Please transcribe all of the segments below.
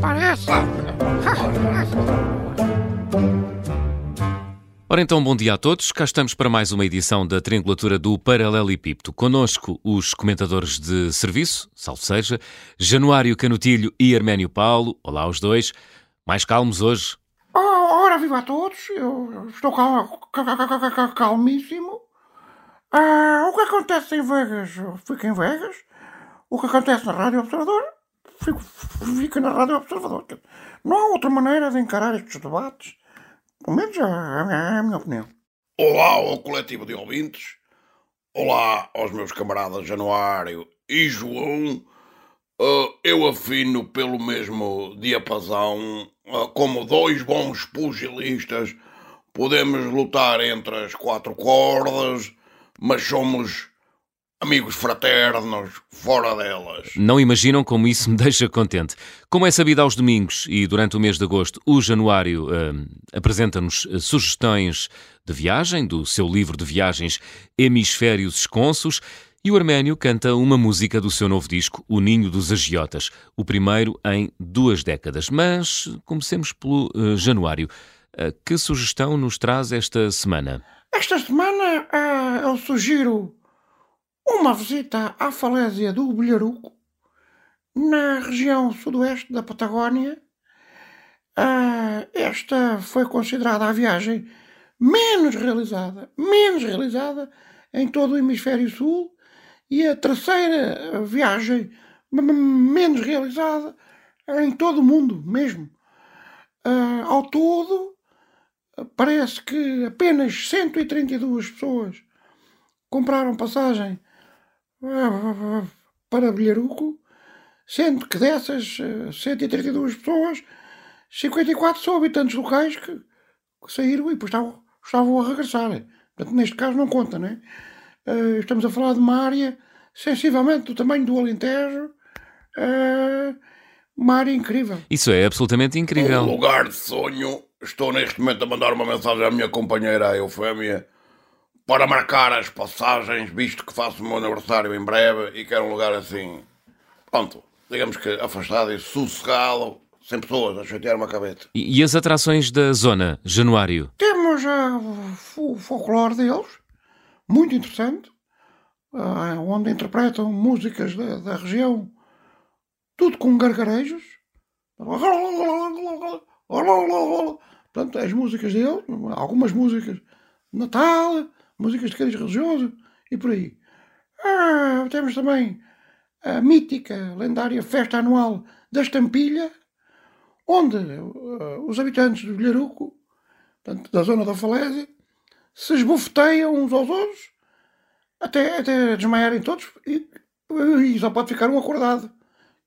parece. Ora então, bom dia a todos. Cá estamos para mais uma edição da Triangulatura do Paralelepípedo. Conosco os comentadores de serviço, salvo seja, Januário Canutilho e Arménio Paulo. Olá os dois. Mais calmos hoje? Oh, ora, viva a todos. Eu estou cal cal cal calmíssimo. Ah, o que acontece em Vegas, fica em Vegas. O que acontece na Rádio Observador, fica, fica na Rádio Observador. Não há outra maneira de encarar estes debates. Pelo menos é, é a minha opinião. Olá ao coletivo de ouvintes. Olá aos meus camaradas Januário e João. Uh, eu afino pelo mesmo diapasão. Uh, como dois bons pugilistas, podemos lutar entre as quatro cordas, mas somos amigos fraternos fora delas. Não imaginam como isso me deixa contente. Como é sabido aos domingos e durante o mês de agosto, o Januário uh, apresenta-nos sugestões de viagem, do seu livro de viagens Hemisférios Esconsos, e o Arménio canta uma música do seu novo disco, O Ninho dos Agiotas, o primeiro em duas décadas. Mas comecemos pelo uh, Januário. Uh, que sugestão nos traz esta semana? Esta semana eu sugiro uma visita à falésia do Bilharuco, na região sudoeste da Patagónia. Uh, esta foi considerada a viagem menos realizada, menos realizada em todo o hemisfério sul e a terceira viagem menos realizada em todo o mundo mesmo. Uh, ao todo, parece que apenas 132 pessoas compraram passagem para Bilharuco, sendo que dessas 132 pessoas, 54 são habitantes locais que, que saíram e depois estavam, estavam a regressar. Portanto, neste caso não conta, né? Uh, estamos a falar de uma área sensivelmente do tamanho do Alentejo, uh, uma área incrível. Isso é absolutamente incrível. Um lugar de sonho. Estou neste momento a mandar uma mensagem à minha companheira, a Eufémia, para marcar as passagens, visto que faço o meu aniversário em breve e quero um lugar assim, pronto, digamos que afastado e sossegado, sem pessoas a chatear-me a cabeça. E, e, as atrações da zona, Januário? Temos uh, o folclore deles, muito interessante, uh, onde interpretam músicas da, da região, tudo com gargarejos. Portanto, as músicas deles, algumas músicas de Natal, músicas de cariz religioso e por aí. Ah, temos também a mítica, lendária festa anual da Estampilha, onde uh, os habitantes do Vilharuco, portanto, da zona da Falésia, se esbofeteiam uns aos outros até, até desmaiarem todos e, e só pode ficar um acordado,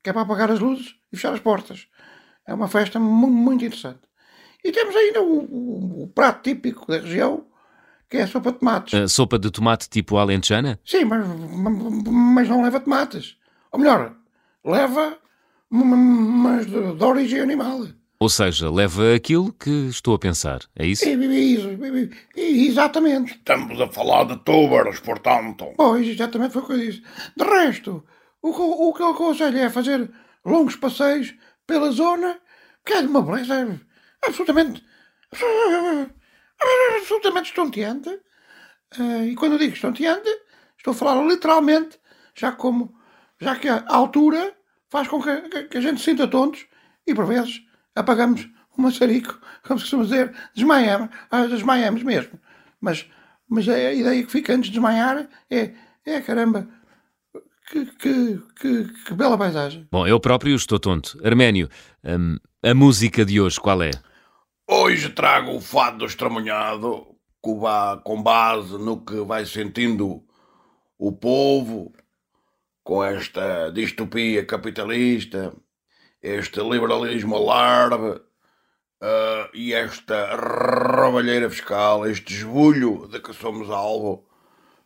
que é para apagar as luzes e fechar as portas. É uma festa muito, interessante. E temos ainda o, o, o prato típico da região, que é a sopa de tomates. A sopa de tomate tipo alentejana? Sim, mas, mas não leva tomates. Ou melhor, leva, mas de, de origem animal. Ou seja, leva aquilo que estou a pensar, é isso? Isso, exatamente. Estamos a falar de tubers, portanto. Pois, exatamente foi o que eu disse. De resto, o, o, o que eu aconselho é fazer longos passeios pela zona, que é de uma beleza absolutamente absolutamente estonteante. Uh, e quando eu digo estonteante, estou a falar literalmente, já como já que a altura faz com que, que, a gente se sinta tontos e por vezes apagamos o maçarico, como se costuma dizer, desmaiamos, ah, desmaiamos mesmo. Mas, mas a ideia que fica antes de desmaiar é, é caramba, que, que, que, que, bela paisagem. Bom, eu próprio estou tonto. Arménio, hum, a música de hoje qual é? Hoje trago o fado do estremunhado com base no que vai sentindo o povo com esta distopia capitalista, este liberalismo alarme uh, e esta roubalheira fiscal, este esbulho de que somos alvo.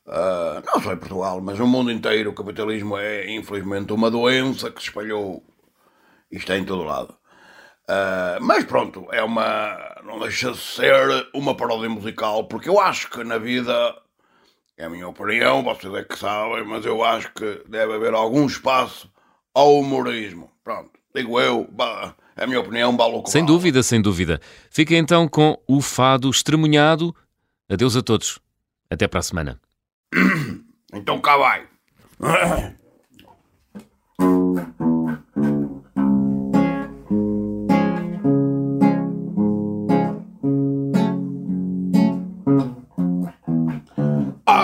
Uh, não só em Portugal, mas no mundo inteiro, o capitalismo é infelizmente uma doença que se espalhou e está em todo lado. Uh, mas pronto, é uma. Não deixa de ser uma paródia musical, porque eu acho que na vida, é a minha opinião, vocês é que sabem, mas eu acho que deve haver algum espaço ao humorismo. Pronto, digo eu, bah, a minha opinião vale o que Sem dúvida, sem dúvida. Fica então com o fado estremunhado. Adeus a todos. Até para a semana. Então cá vai.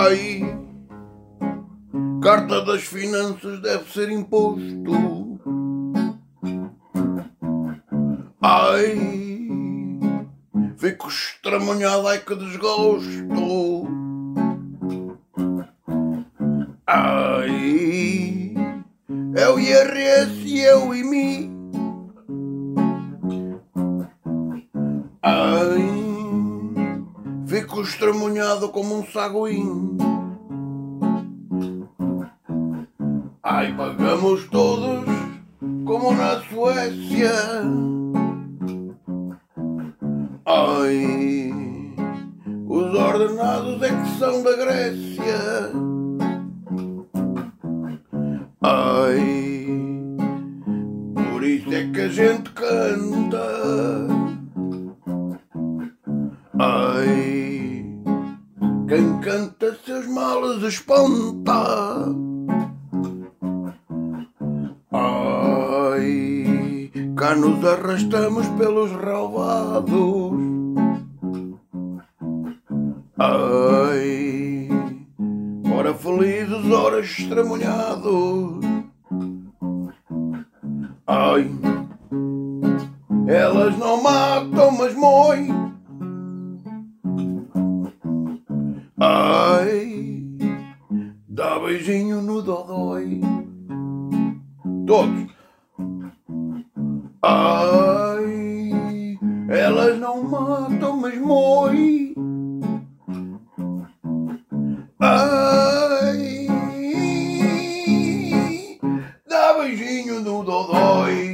Ai, carta das finanças deve ser imposto. Ai, fico estremunhado, ai que desgosto. Ai, é o IRS e eu e mim. Ai, fico estremunhado como um saguinho. Ai, pagamos todos como na Suécia. Ai, os ordenados é que são da Grécia. Ai, por isso é que a gente canta. Ai, quem canta seus males espanta. Ai, cá nos arrastamos pelos ralvados. Ai, ora felizes, ora estremunhados. Ai, elas não matam, Ai, elas não matam, mas moem. Ai, dá beijinho no dodói.